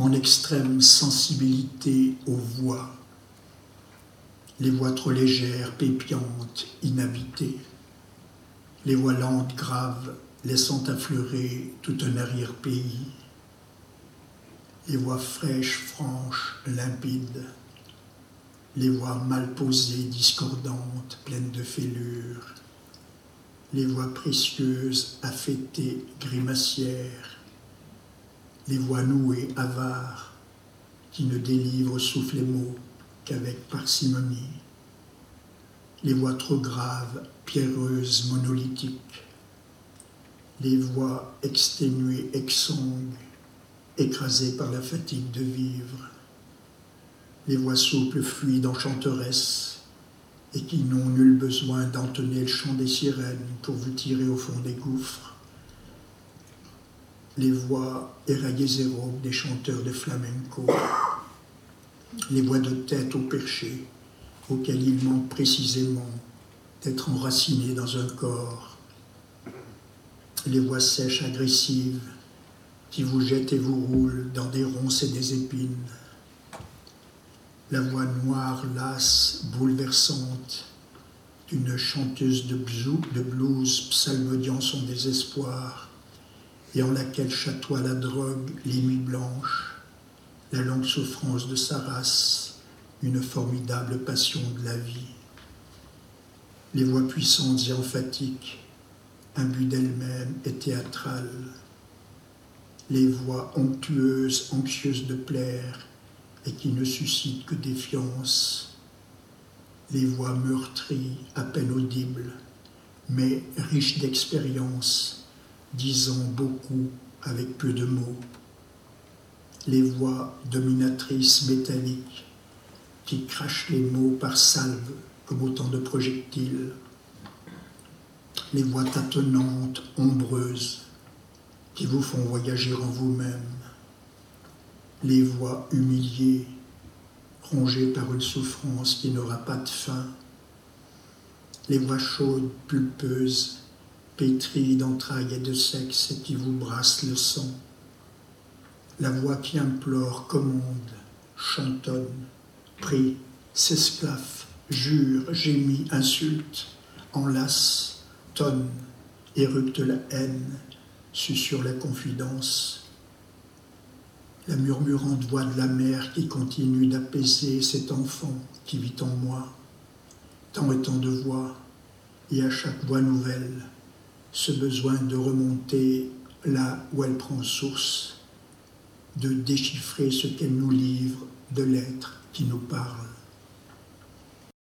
mon extrême sensibilité aux voix, les voix trop légères, pépiantes, inhabitées, les voix lentes, graves, laissant affleurer tout un arrière-pays, les voix fraîches, franches, limpides, les voix mal posées, discordantes, pleines de fêlures, les voix précieuses, affêtées, grimacières, les voix nouées, avares, qui ne délivrent souffle les mots qu'avec parcimonie, les voix trop graves, pierreuses, monolithiques, les voix exténuées, exsangues, écrasées par la fatigue de vivre, les voix souples, fluides, enchanteresses, et qui n'ont nul besoin d'entonner le chant des sirènes pour vous tirer au fond des gouffres, les voix éraillées des chanteurs de flamenco, les voix de tête au perché, auxquelles il manque précisément d'être enraciné dans un corps, les voix sèches, agressives, qui vous jettent et vous roulent dans des ronces et des épines, la voix noire, lasse, bouleversante d'une chanteuse de, de blues psalmodiant son désespoir et en laquelle chatoie la drogue, les nuits blanches, la longue souffrance de sa race, une formidable passion de la vie. Les voix puissantes et emphatiques, but d'elles-mêmes et théâtrales, les voix onctueuses, anxieuses de plaire, et qui ne suscitent que défiance, les voix meurtries, à peine audibles, mais riches d'expérience, disant beaucoup avec peu de mots, les voix dominatrices métalliques qui crachent les mots par salve comme autant de projectiles, les voix tâtonnantes, ombreuses, qui vous font voyager en vous-même, les voix humiliées, rongées par une souffrance qui n'aura pas de fin, les voix chaudes, pulpeuses, pétries d'entrailles et de sexe et qui vous brassent le sang, la voix qui implore, commande, chantonne, prie, s'esclaffe, jure, gémit, insulte, enlace, tonne, éructe la haine, susurre la confidence, la murmurante voix de la mère qui continue d'apaiser cet enfant qui vit en moi, tant et tant de voix, et à chaque voix nouvelle, ce besoin de remonter là où elle prend source, de déchiffrer ce qu'elle nous livre de l'être qui nous parle.